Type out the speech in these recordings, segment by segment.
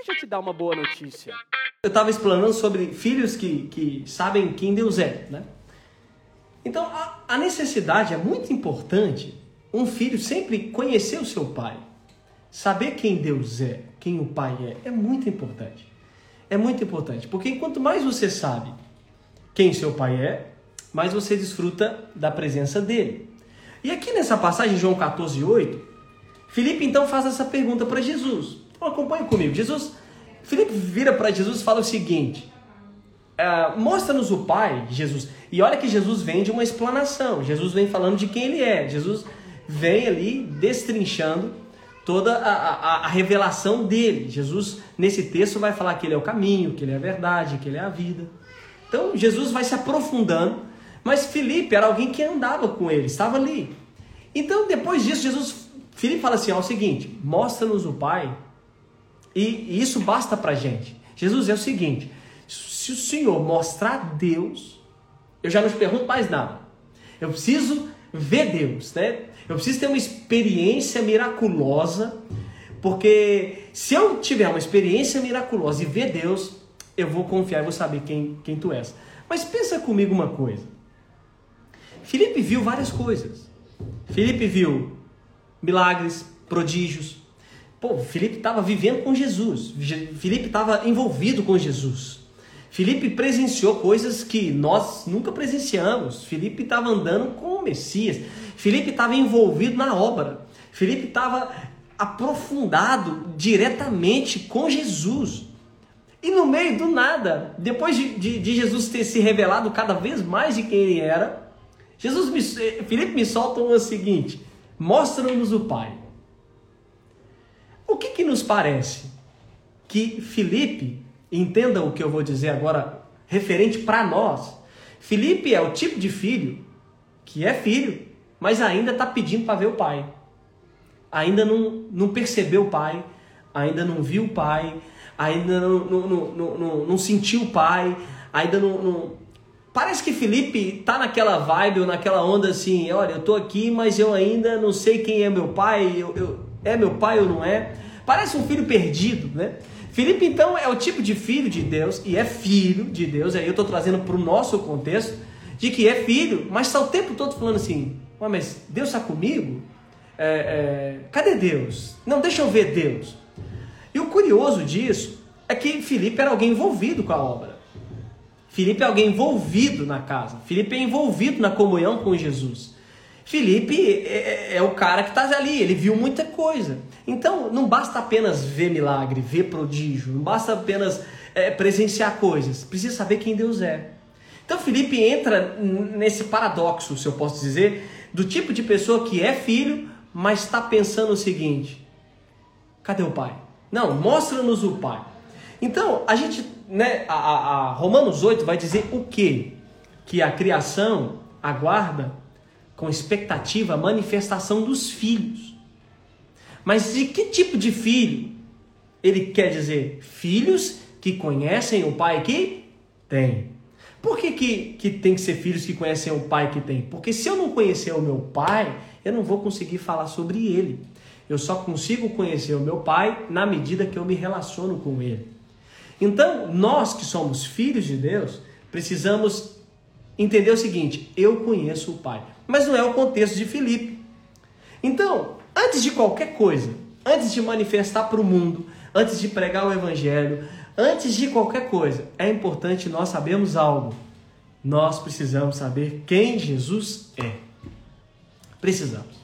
Deixa eu te dar uma boa notícia. Eu estava explanando sobre filhos que, que sabem quem Deus é, né? Então, a, a necessidade é muito importante um filho sempre conhecer o seu pai. Saber quem Deus é, quem o pai é, é muito importante. É muito importante, porque quanto mais você sabe quem seu pai é, mais você desfruta da presença dele. E aqui nessa passagem, João 14, 8, Felipe então faz essa pergunta para Jesus. Então acompanhe comigo. Jesus, Felipe vira para Jesus e fala o seguinte: ah, mostra-nos o Pai, Jesus. E olha que Jesus vem de uma explanação. Jesus vem falando de quem ele é. Jesus vem ali destrinchando toda a, a, a, revelação dele. Jesus, nesse texto, vai falar que ele é o caminho, que ele é a verdade, que ele é a vida. Então, Jesus vai se aprofundando, mas Felipe era alguém que andava com ele, estava ali. Então, depois disso, Jesus, Felipe fala assim: ó, é o seguinte, mostra-nos o Pai, e, e isso basta para gente. Jesus é o seguinte: se o Senhor mostrar Deus, eu já não te pergunto mais nada. Eu preciso ver Deus, né? Eu preciso ter uma experiência miraculosa, porque se eu tiver uma experiência miraculosa e ver Deus, eu vou confiar e vou saber quem, quem tu és. Mas pensa comigo uma coisa. Felipe viu várias coisas. Felipe viu milagres, prodígios. Pô, Felipe estava vivendo com Jesus. Felipe estava envolvido com Jesus. Felipe presenciou coisas que nós nunca presenciamos. Felipe estava andando com o Messias. Felipe estava envolvido na obra. Felipe estava aprofundado diretamente com Jesus. E no meio do nada, depois de, de, de, Jesus ter se revelado cada vez mais de quem ele era, Jesus me, Felipe me solta o seguinte: mostra-nos o Pai. O que, que nos parece? Que Felipe, entenda o que eu vou dizer agora, referente para nós. Felipe é o tipo de filho que é filho, mas ainda está pedindo para ver o pai. Ainda não, não percebeu o pai, ainda não viu o pai, ainda não, não, não, não, não sentiu o pai, ainda não, não... Parece que Felipe tá naquela vibe ou naquela onda assim, olha, eu tô aqui, mas eu ainda não sei quem é meu pai, eu, eu, é meu pai ou não é. Parece um filho perdido, né? Felipe então é o tipo de filho de Deus e é filho de Deus, aí eu estou trazendo para o nosso contexto, de que é filho, mas está o tempo todo falando assim, mas Deus está comigo? É, é, cadê Deus? Não, deixa eu ver Deus. E o curioso disso é que Felipe era alguém envolvido com a obra. Felipe é alguém envolvido na casa. Felipe é envolvido na comunhão com Jesus. Felipe é, é, é o cara que está ali, ele viu muita coisa. Então não basta apenas ver milagre, ver prodígio, não basta apenas é, presenciar coisas, precisa saber quem Deus é. Então Felipe entra nesse paradoxo, se eu posso dizer, do tipo de pessoa que é filho, mas está pensando o seguinte: cadê o pai? Não, mostra-nos o pai. Então, a gente, né, a, a, Romanos 8 vai dizer o quê? Que a criação aguarda com expectativa a manifestação dos filhos. Mas de que tipo de filho? Ele quer dizer filhos que conhecem o pai que tem. Por que, que, que tem que ser filhos que conhecem o pai que tem? Porque se eu não conhecer o meu pai, eu não vou conseguir falar sobre ele. Eu só consigo conhecer o meu pai na medida que eu me relaciono com ele. Então, nós que somos filhos de Deus, precisamos entender o seguinte: eu conheço o pai. Mas não é o contexto de Filipe. Então, antes de qualquer coisa, antes de manifestar para o mundo, antes de pregar o evangelho, Antes de qualquer coisa, é importante nós sabermos algo. Nós precisamos saber quem Jesus é. Precisamos.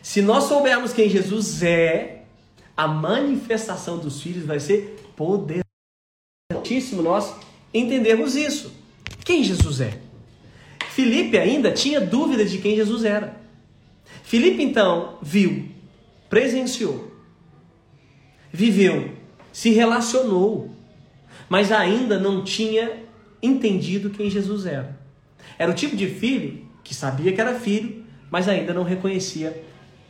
Se nós soubermos quem Jesus é, a manifestação dos filhos vai ser poderosíssimo nós entendermos isso. Quem Jesus é? Filipe ainda tinha dúvida de quem Jesus era. Filipe então viu, presenciou, viveu, se relacionou mas ainda não tinha entendido quem Jesus era. Era o tipo de filho que sabia que era filho, mas ainda não reconhecia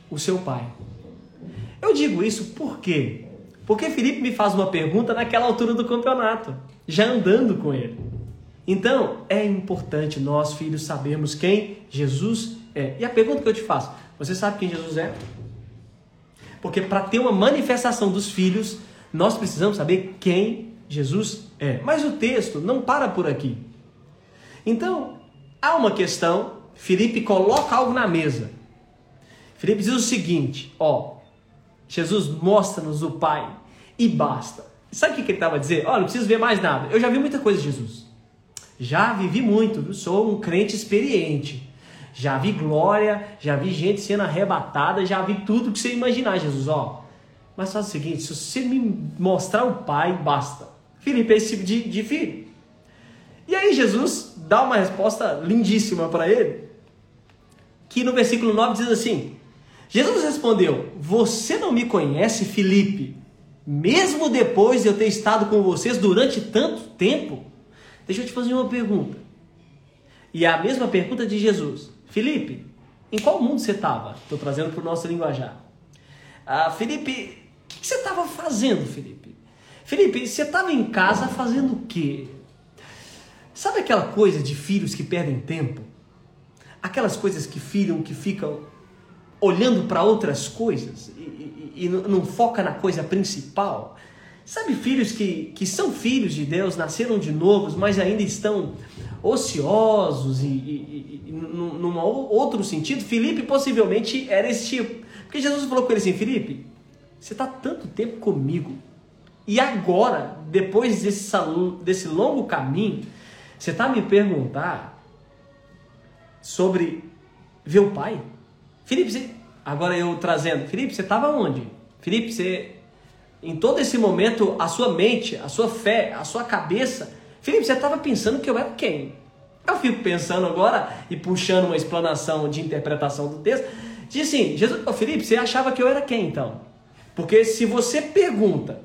o seu pai. Eu digo isso por quê? Porque Felipe me faz uma pergunta naquela altura do campeonato, já andando com ele. Então, é importante nós, filhos, sabermos quem Jesus é. E a pergunta que eu te faço: você sabe quem Jesus é? Porque para ter uma manifestação dos filhos, Nós precisamos saber quem Jesus é. Mas o texto não para por aqui. Então, há uma questão, Felipe coloca algo na mesa. Felipe diz o seguinte: ó, Jesus mostra-nos o Pai e basta. Sabe o que ele estava a dizer? Olha, não preciso ver mais nada. Eu já vi muita coisa de Jesus. Já vivi muito, sou um crente experiente. Já vi glória, já vi gente sendo arrebatada, já vi tudo que você imaginar, Jesus. Ó, mas faz o seguinte: se você me mostrar o Pai, basta. Felipe é esse tipo de, de filho. E aí Jesus dá uma resposta lindíssima para ele, que no versículo 9 diz assim: Jesus respondeu: Você não me conhece, Felipe, mesmo depois de eu ter estado com vocês durante tanto tempo? Deixa eu te fazer uma pergunta. E é a mesma pergunta de Jesus: Felipe, em qual mundo você estava? Estou trazendo para o nosso linguajar. Ah, Felipe, o que, que você estava fazendo, Felipe? Felipe, você estava em casa fazendo o quê? Sabe aquela coisa de filhos que perdem tempo? Aquelas coisas que filham, que ficam olhando para outras coisas e, e, e, não foca na coisa principal? Sabe filhos que, que são filhos de Deus, nasceram de novos, mas ainda estão ociosos e, e, e num outro sentido? Felipe possivelmente era esse tipo. Porque Jesus falou com ele assim, Felipe, você está tanto tempo comigo, e agora, depois desse, desse longo caminho, você está me perguntar sobre ver o pai? Felipe, você... agora eu trazendo, Felipe, você estava onde? Felipe, você em todo esse momento, a sua mente, a sua fé, a sua cabeça, Felipe, você estava pensando que eu era quem? Eu fico pensando agora e puxando uma explanação de interpretação do texto. Diz assim, Jesus, oh, Felipe, você achava que eu era quem então? Porque se você pergunta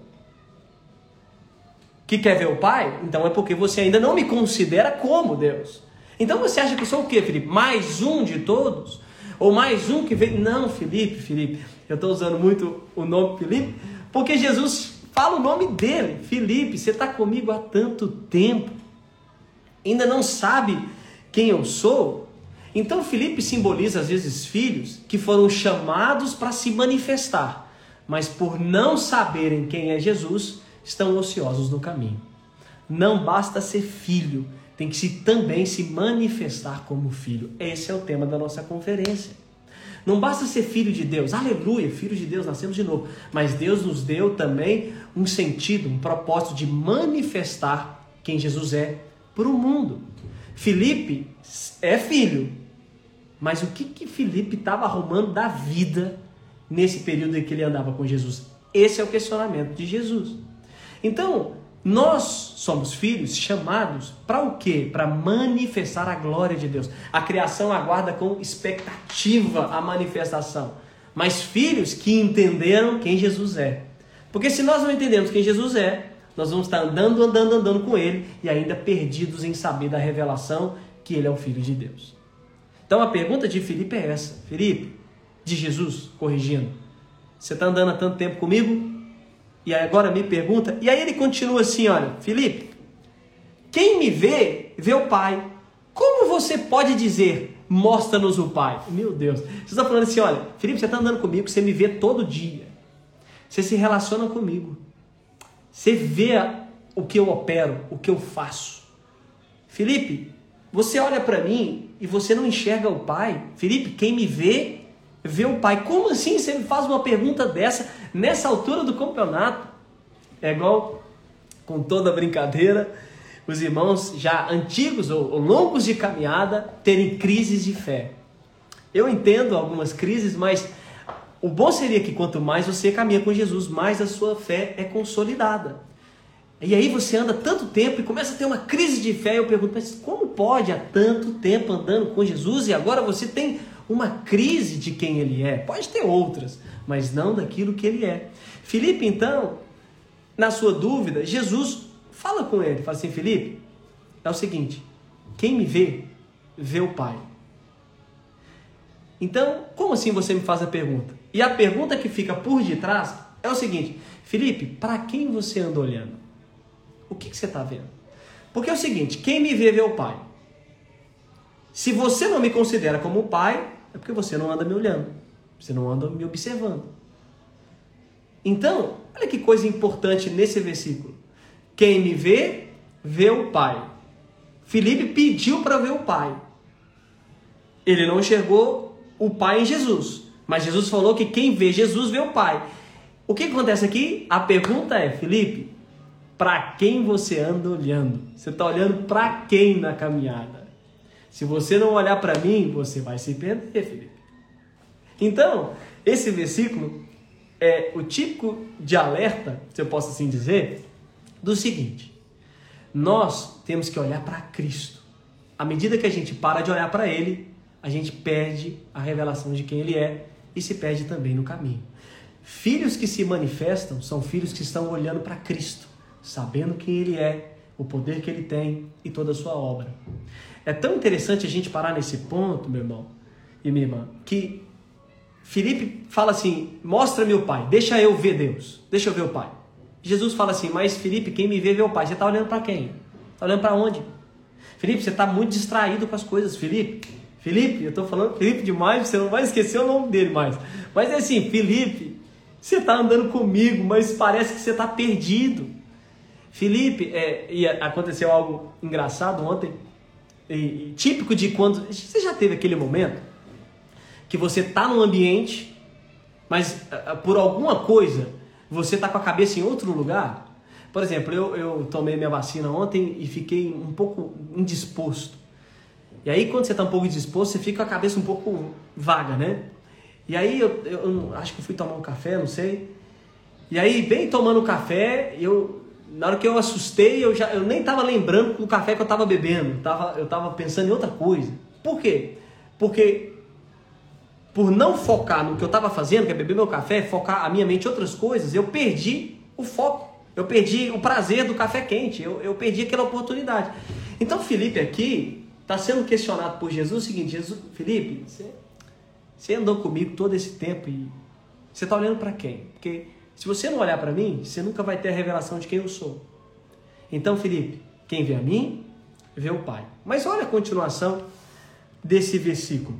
que quer ver o Pai, então é porque você ainda não me considera como Deus. Então você acha que eu sou o quê, Felipe? Mais um de todos? Ou mais um que veio? Não, Felipe, Felipe. Eu estou usando muito o nome Felipe, porque Jesus fala o nome dele. Felipe, você está comigo há tanto tempo. Ainda não sabe quem eu sou? Então Felipe simboliza às vezes filhos que foram chamados para se manifestar, mas por não saberem quem é Jesus, estão ociosos no caminho. Não basta ser filho, tem que se, também se manifestar como filho. Esse é o tema da nossa conferência. Não basta ser filho de Deus, aleluia, filho de Deus, nascemos de novo. Mas Deus nos deu também um sentido, um propósito de manifestar quem Jesus é para o mundo. Felipe é filho, mas o que, que Felipe estava arrumando da vida nesse período em que ele andava com Jesus? Esse é o questionamento de Jesus. Então, nós somos filhos chamados para o quê? Para manifestar a glória de Deus. A criação aguarda com expectativa a manifestação. Mas filhos que entenderam quem Jesus é. Porque se nós não entendemos quem Jesus é, nós vamos estar andando, andando, andando com Ele e ainda perdidos em saber da revelação que Ele é o Filho de Deus. Então a pergunta de Felipe é essa: Felipe, de Jesus, corrigindo, você está andando há tanto tempo comigo? E agora me pergunta, e aí ele continua assim: olha, Felipe, quem me vê, vê o Pai. Como você pode dizer, mostra-nos o Pai? Meu Deus, você está falando assim: olha, Felipe, você está andando comigo, você me vê todo dia, você se relaciona comigo, você vê o que eu opero, o que eu faço. Felipe, você olha para mim e você não enxerga o Pai. Felipe, quem me vê, vê o Pai. Como assim você me faz uma pergunta dessa nessa altura do campeonato? É igual, com toda brincadeira, os irmãos já antigos ou, longos de caminhada terem crises de fé. Eu entendo algumas crises, mas o bom seria que quanto mais você caminha com Jesus, mais a sua fé é consolidada. E aí você anda tanto tempo e começa a ter uma crise de fé. Eu pergunto, mas como pode há tanto tempo andando com Jesus e agora você tem uma crise de quem ele é. Pode ter outras, mas não daquilo que ele é. Felipe, então, na sua dúvida, Jesus fala com ele, fala assim: Felipe, é o seguinte, quem me vê, vê o Pai. Então, como assim você me faz a pergunta? E a pergunta que fica por detrás é o seguinte: Felipe, para quem você anda olhando? O que, que você está vendo? Porque é o seguinte: quem me vê, vê o Pai. Se você não me considera como pai, é porque você não anda me olhando, você não anda me observando. Então, olha que coisa importante nesse versículo. Quem me vê, vê o Pai. Felipe pediu para ver o Pai. Ele não enxergou o Pai em Jesus, mas Jesus falou que quem vê Jesus vê o Pai. O que acontece aqui? A pergunta é, Felipe, para quem você anda olhando? Você está olhando para quem na caminhada? Se você não olhar para mim, você vai se perder, Felipe. Então, esse versículo é o típico de alerta, se eu posso assim dizer, do seguinte: nós temos que olhar para Cristo. À medida que a gente para de olhar para Ele, a gente perde a revelação de quem Ele é e se perde também no caminho. Filhos que se manifestam são filhos que estão olhando para Cristo, sabendo quem Ele é, o poder que Ele tem e toda a sua obra. É tão interessante a gente parar nesse ponto, meu irmão e minha irmã, que Felipe fala assim: mostra-me o Pai, deixa eu ver Deus, deixa eu ver o Pai. Jesus fala assim: mas Felipe, quem me vê, vê o Pai. Você está olhando para quem? Está olhando para onde? Felipe, você está muito distraído com as coisas, Felipe. Felipe, eu estou falando Felipe demais, você não vai esquecer o nome dele mais. Mas é assim, Felipe, você está andando comigo, mas parece que você está perdido. Felipe, é, e aconteceu algo engraçado ontem, e, típico de quando. Você já teve aquele momento que você está num ambiente, mas por alguma coisa você está com a cabeça em outro lugar. Por exemplo, eu, eu tomei minha vacina ontem e fiquei um pouco indisposto. E aí, quando você está um pouco indisposto, você fica com a cabeça um pouco vaga, né? E aí, eu, eu, eu acho que fui tomar um café, não sei. E aí, bem tomando café, eu na hora que eu assustei, eu, já, eu nem estava lembrando do café que eu estava bebendo. Tava, eu estava pensando em outra coisa. Por quê? Porque por não focar no que eu estava fazendo, que é beber meu café, focar a minha mente em outras coisas, eu perdi o foco. Eu perdi o prazer do café quente. Eu, eu perdi aquela oportunidade. Então, Felipe aqui está sendo questionado por Jesus o seguinte: Jesus, Felipe, você, você andou comigo todo esse tempo e você está olhando para quem? Porque se você não olhar para mim, você nunca vai ter a revelação de quem eu sou. Então, Felipe, quem vê a mim, vê o Pai. Mas olha a continuação desse versículo.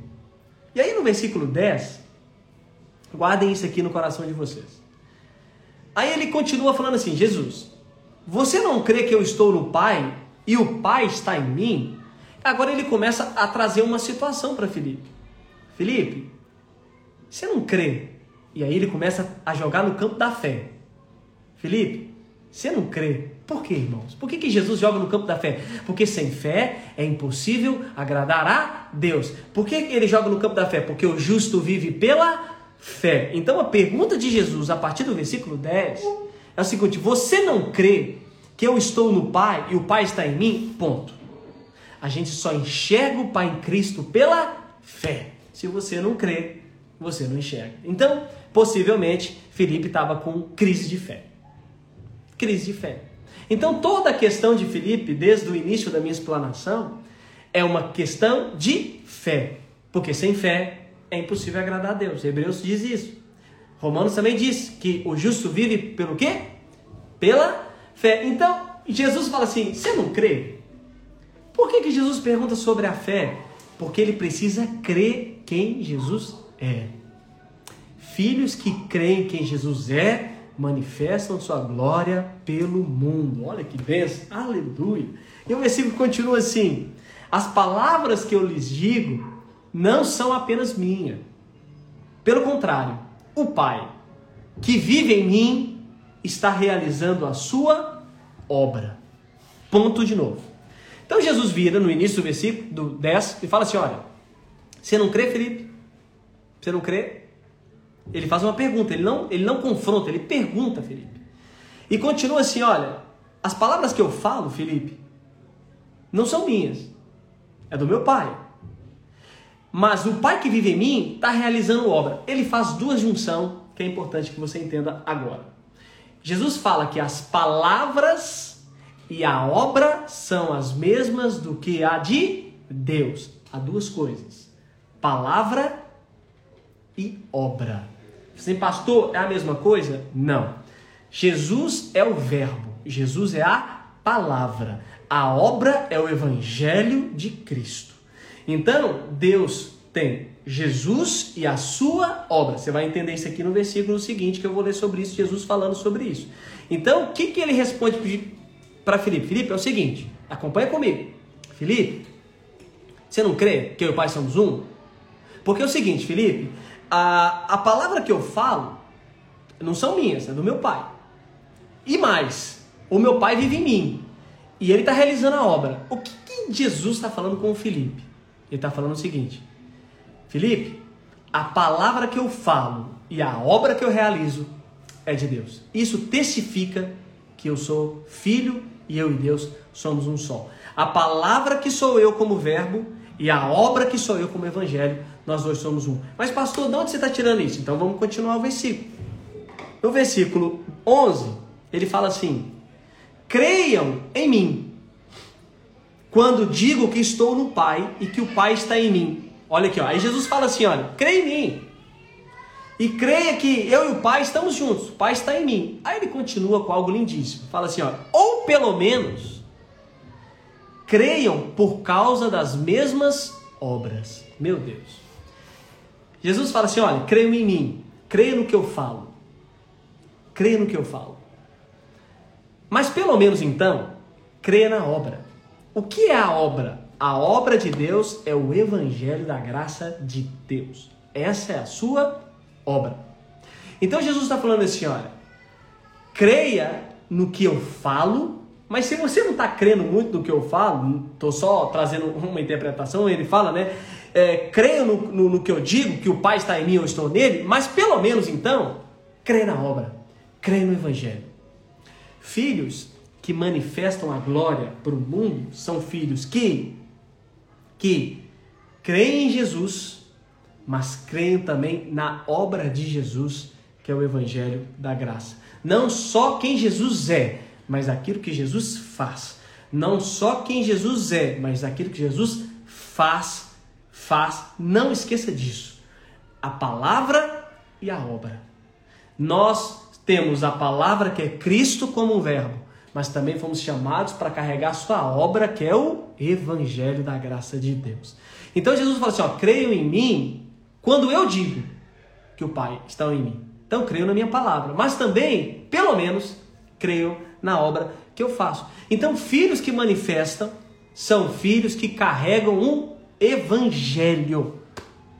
E aí no versículo 10, guardem isso aqui no coração de vocês. Aí ele continua falando assim: Jesus, você não crê que eu estou no Pai e o Pai está em mim? Agora ele começa a trazer uma situação para Felipe. Felipe, você não crê? E aí ele começa a jogar no campo da fé. Felipe, você não crê? Por quê, irmãos? Por que, que Jesus joga no campo da fé? Porque sem fé é impossível agradar a Deus. Por que ele joga no campo da fé? Porque o justo vive pela fé. Então a pergunta de Jesus, a partir do versículo 10, é o seguinte: Você não crê que eu estou no Pai e o Pai está em mim? Ponto. A gente só enxerga o Pai em Cristo pela fé. Se você não crê, você não enxerga. Então, possivelmente, Felipe estava com crise de fé. Crise de fé. Então toda a questão de Filipe, desde o início da minha explanação, é uma questão de fé. Porque sem fé é impossível agradar a Deus. Hebreus diz isso. Romanos também diz que o justo vive pelo quê? Pela fé. Então, Jesus fala assim: você não crê? Por que, que Jesus pergunta sobre a fé? Porque ele precisa crer quem Jesus é. Filhos que creem quem Jesus é manifestam sua glória pelo mundo. Olha que benção, aleluia. E o versículo continua assim: As palavras que eu lhes digo não são apenas minhas. Pelo contrário, o Pai que vive em mim está realizando a sua obra. Ponto de novo. Então Jesus vira no início do versículo do 10 e fala assim: Olha, você não crê, Felipe? Você não crê? Ele faz uma pergunta, ele não, ele não confronta, ele pergunta, Felipe. E continua assim: olha, as palavras que eu falo, Felipe, não são minhas, é do meu pai. Mas o pai que vive em mim está realizando obra. Ele faz duas junções que é importante que você entenda agora. Jesus fala que as palavras e a obra são as mesmas do que a de Deus. Há duas coisas: palavra e obra. Sem pastor é a mesma coisa? Não. Jesus é o Verbo, Jesus é a palavra, a obra é o Evangelho de Cristo. Então, Deus tem Jesus e a sua obra. Você vai entender isso aqui no versículo seguinte, que eu vou ler sobre isso, Jesus falando sobre isso. Então, o que, que ele responde para Felipe? Felipe, é o seguinte, acompanha comigo. Felipe, você não crê que eu e o Pai somos um? Porque é o seguinte, Felipe, a, a palavra que eu falo não são minhas, é do meu Pai. E mais, o meu Pai vive em mim. E ele está realizando a obra. O que, que Jesus está falando com o Felipe? Ele está falando o seguinte: Felipe, a palavra que eu falo e a obra que eu realizo é de Deus. Isso testifica que eu sou filho e eu e Deus somos um só. A palavra que sou eu como verbo e a obra que sou eu como evangelho, nós dois somos um. Mas pastor, de onde você está tirando isso? Então vamos continuar o versículo. No versículo 11, ele fala assim: Creiam em mim, quando digo que estou no Pai e que o Pai está em mim. Olha aqui, ó. aí Jesus fala assim: olha, creia em mim. E creia que eu e o Pai estamos juntos, o Pai está em mim. Aí ele continua com algo lindíssimo. Fala assim: ó, ou pelo menos creiam por causa das mesmas obras. Meu Deus. Jesus fala assim: olha, creiam em mim, creia no que eu falo. Creia no que eu falo. Mas pelo menos então, creia na obra. O que é a obra? A obra de Deus é o evangelho da graça de Deus. Essa é a sua obra. Então Jesus está falando assim: olha, creia no que eu falo, mas se você não está crendo muito no que eu falo, estou só trazendo uma interpretação, ele fala, né? É, creio no, no, no, que eu digo, que o Pai está em mim, eu estou nele, mas pelo menos então, creia na obra, creia no Evangelho. Filhos que manifestam a glória para o mundo são filhos que que creem em Jesus, mas creem também na obra de Jesus, que é o Evangelho da Graça. Não só quem Jesus é, mas aquilo que Jesus faz. Não só quem Jesus é, mas aquilo que Jesus faz, faz. Não esqueça disso. A palavra e a obra. Nós temos a palavra que é Cristo como um verbo mas também fomos chamados para carregar sua obra, que é o Evangelho da graça de Deus. Então Jesus fala assim: ó, creio em mim quando eu digo que o Pai está em mim. Então creio na minha palavra, mas também, pelo menos, creio na obra que eu faço. Então, filhos que manifestam são filhos que carregam um evangelho.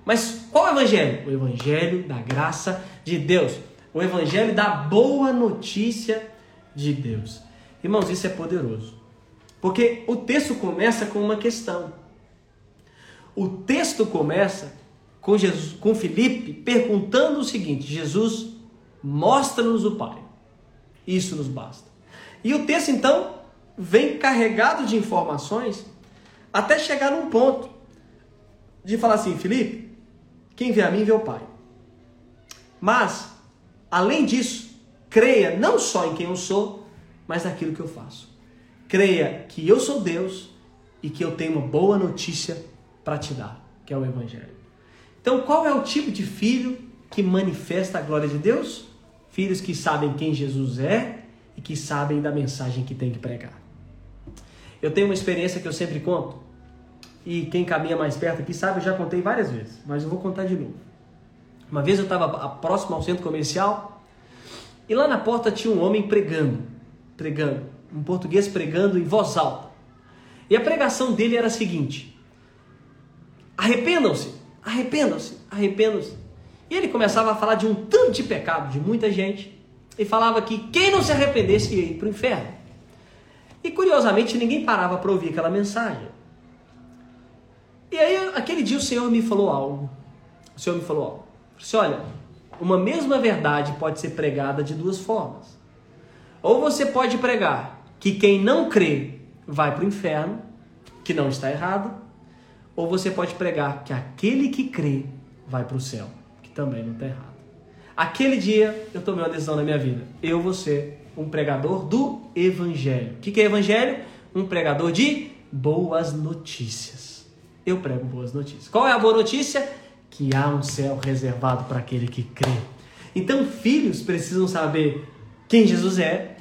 Mas qual evangelho? O evangelho da graça de Deus. O evangelho da boa notícia de Deus. Irmãos, isso é poderoso. Porque o texto começa com uma questão. O texto começa com Jesus, com Felipe perguntando o seguinte: Jesus, mostra-nos o Pai. Isso nos basta. E o texto então vem carregado de informações até chegar num ponto de falar assim, Felipe, quem vê a mim vê o Pai. Mas, além disso, creia não só em quem eu sou, mas naquilo que eu faço. Creia que eu sou Deus e que eu tenho uma boa notícia para te dar, que é o Evangelho. Então, qual é o tipo de filho que manifesta a glória de Deus? Filhos que sabem quem Jesus é e que sabem da mensagem que tem que pregar. Eu tenho uma experiência que eu sempre conto, e quem caminha mais perto aqui sabe, eu já contei várias vezes, mas eu vou contar de novo. Uma vez eu estava próximo ao centro comercial e lá na porta tinha um homem pregando pregando, um português pregando em voz alta. E a pregação dele era a seguinte: arrependam-se, arrependam-se, arrependam-se. E ele começava a falar de um tanto de pecado de muita gente e falava que quem não se arrependesse ia ir para o inferno. E curiosamente ninguém parava para ouvir aquela mensagem. E aí aquele dia o Senhor me falou algo. O Senhor me falou algo. Disse, olha, uma mesma verdade pode ser pregada de duas formas. Ou você pode pregar que quem não crê vai para o inferno, que não está errado, ou você pode pregar que aquele que crê vai para o céu, que também não está errado. Aquele dia eu tomei uma decisão na minha vida. Eu vou ser um pregador do Evangelho. O que, que é Evangelho? Um pregador de boas notícias. Eu prego boas notícias. Qual é a boa notícia? Que há um céu reservado para aquele que crê. Então, filhos precisam saber quem Jesus é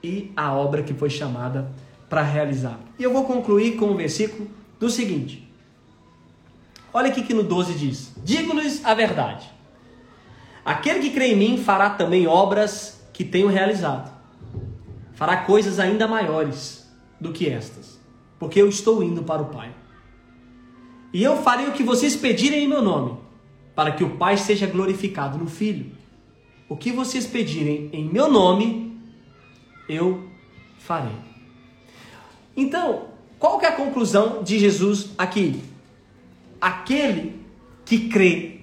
e a obra que foi chamada para realizar. E eu vou concluir com o versículo do seguinte: Olha aqui que no 12 diz: Digo-lhes a verdade. Aquele que crê em mim fará também obras que tenho realizado. Fará coisas ainda maiores do que estas, porque eu estou indo para o Pai. E eu farei o que vocês pedirem em meu nome, para que o Pai seja glorificado no Filho. O que vocês pedirem em meu nome, eu farei. Então, qual que é a conclusão de Jesus aqui? Aquele que crê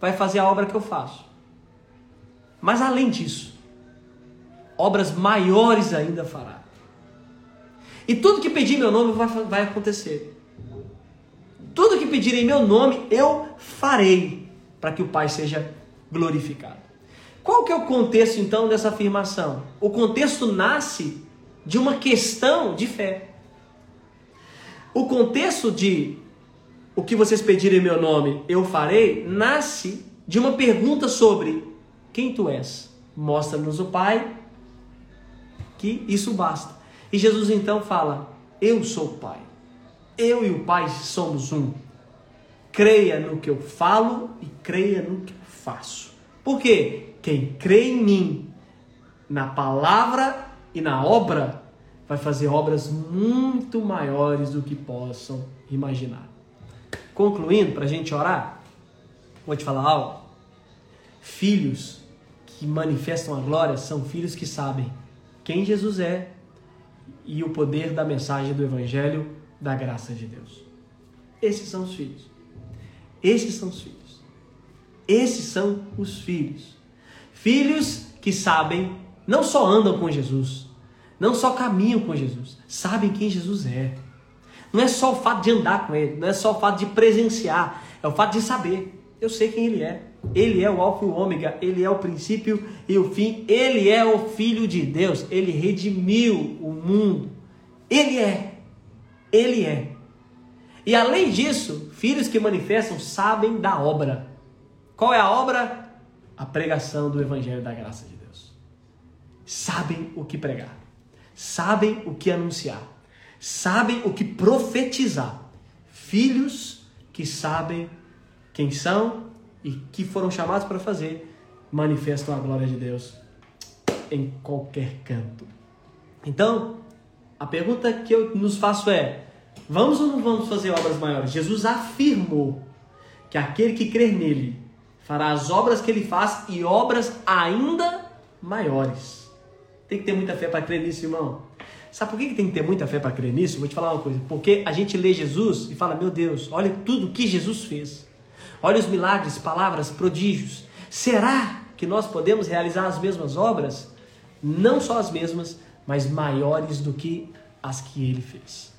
vai fazer a obra que eu faço. Mas além disso, obras maiores ainda fará. E tudo que pedir em meu nome vai, vai acontecer. Tudo que pedir em meu nome eu farei para que o Pai seja glorificado. Qual que é o contexto então dessa afirmação? O contexto nasce de uma questão de fé. O contexto de o que vocês pedirem em meu nome eu farei nasce de uma pergunta sobre quem tu és. Mostra-nos o Pai, que isso basta. E Jesus então fala: Eu sou o Pai. Eu e o Pai somos um. Creia no que eu falo e creia no que eu faço. Por quê? Quem crê em mim, na palavra e na obra, vai fazer obras muito maiores do que possam imaginar. Concluindo, para a gente orar, vou te falar algo. Filhos que manifestam a glória são filhos que sabem quem Jesus é e o poder da mensagem do Evangelho da graça de Deus. Esses são os filhos. Esses são os filhos. Esses são os filhos. Filhos que sabem, não só andam com Jesus, não só caminham com Jesus, sabem quem Jesus é. Não é só o fato de andar com ele, não é só o fato de presenciar, é o fato de saber. Eu sei quem ele é. Ele é o alfa e o ômega, ele é o princípio e o fim, ele é o filho de Deus, ele redimiu o mundo. Ele é. Ele é. E além disso, filhos que manifestam sabem da obra. Qual é a obra? A pregação do evangelho da graça de Deus. Sabem o que pregar. Sabem o que anunciar. Sabem o que profetizar. Filhos que sabem quem são e que foram chamados para fazer, manifestam a glória de Deus em qualquer canto. Então, a pergunta que eu nos faço é: vamos ou não vamos fazer obras maiores? Jesus afirmou que aquele que crer nele fará as obras que ele faz e obras ainda maiores. Tem que ter muita fé para crer nisso, irmão. Sabe por que tem que ter muita fé para crer nisso? Vou te falar uma coisa. Porque a gente lê Jesus e fala: Meu Deus, olha tudo que Jesus fez. Olha os milagres, palavras, prodígios. Será que nós podemos realizar as mesmas obras? Não só as mesmas, mas maiores do que as que ele fez.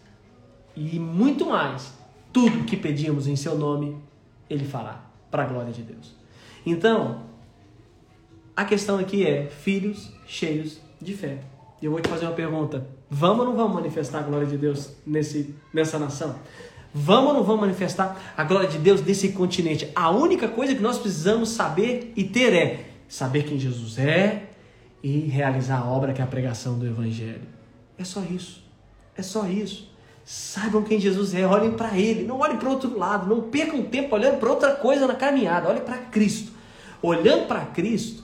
E muito mais. Tudo que pedimos em seu nome, ele fará, para a glória de Deus. Então, a questão aqui é filhos cheios de fé. E eu vou te fazer uma pergunta: vamos ou não vamos manifestar a glória de Deus nesse, nessa nação? Vamos ou não vamos manifestar a glória de Deus nesse continente? A única coisa que nós precisamos saber e ter é saber quem Jesus é e realizar a obra que é a pregação do Evangelho. É só isso. É só isso. Saibam quem Jesus é, olhem para Ele, não olhem para outro lado, não percam tempo olhando para outra coisa na caminhada, olhem para Cristo. Olhando para Cristo,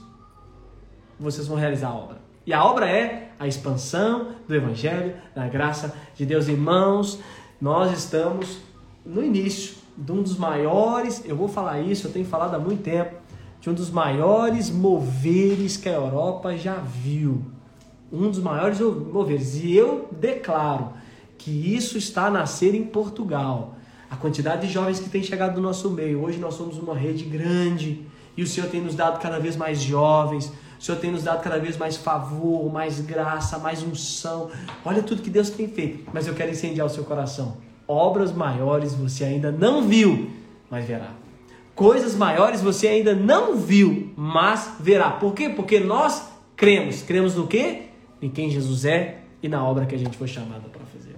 vocês vão realizar a obra. E a obra é a expansão do Evangelho, da graça de Deus. Irmãos, nós estamos no início de um dos maiores, eu vou falar isso, eu tenho falado há muito tempo, de um dos maiores moveres que a Europa já viu. Um dos maiores moveres. E eu declaro que isso está a nascer em Portugal. A quantidade de jovens que tem chegado no nosso meio. Hoje nós somos uma rede grande e o Senhor tem nos dado cada vez mais jovens. O Senhor tem nos dado cada vez mais favor, mais graça, mais unção. Olha tudo que Deus tem feito. Mas eu quero incendiar o seu coração. Obras maiores você ainda não viu, mas verá. Coisas maiores você ainda não viu, mas verá. Por quê? Porque nós cremos. Cremos no quê? Em quem Jesus é e na obra que a gente foi chamado para fazer.